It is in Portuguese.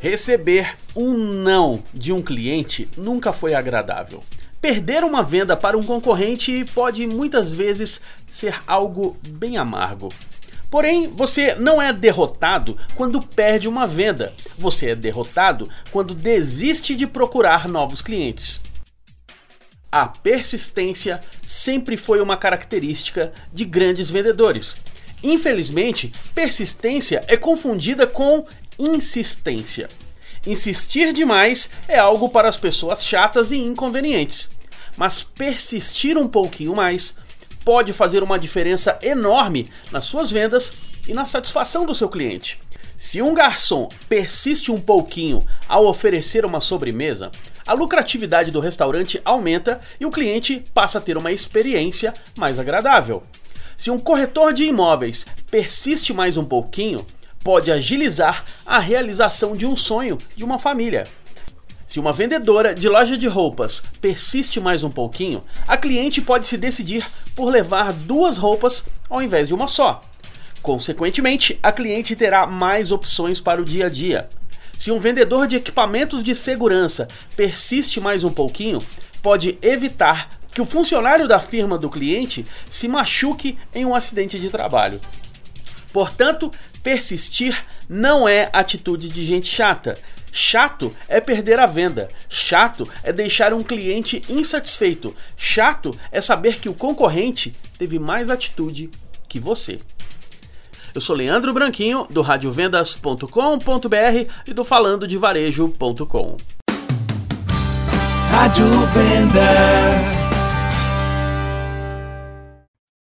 Receber um não de um cliente nunca foi agradável. Perder uma venda para um concorrente pode muitas vezes ser algo bem amargo. Porém, você não é derrotado quando perde uma venda. Você é derrotado quando desiste de procurar novos clientes. A persistência sempre foi uma característica de grandes vendedores. Infelizmente, persistência é confundida com insistência. Insistir demais é algo para as pessoas chatas e inconvenientes, mas persistir um pouquinho mais pode fazer uma diferença enorme nas suas vendas e na satisfação do seu cliente. Se um garçom persiste um pouquinho ao oferecer uma sobremesa, a lucratividade do restaurante aumenta e o cliente passa a ter uma experiência mais agradável. Se um corretor de imóveis persiste mais um pouquinho, pode agilizar a realização de um sonho de uma família. Se uma vendedora de loja de roupas persiste mais um pouquinho, a cliente pode se decidir por levar duas roupas ao invés de uma só. Consequentemente, a cliente terá mais opções para o dia a dia. Se um vendedor de equipamentos de segurança persiste mais um pouquinho, pode evitar que o funcionário da firma do cliente se machuque em um acidente de trabalho. Portanto, persistir não é atitude de gente chata. Chato é perder a venda. Chato é deixar um cliente insatisfeito. Chato é saber que o concorrente teve mais atitude que você. Eu sou Leandro Branquinho, do radiovendas.com.br e do falandodevarejo.com. Rádio Vendas.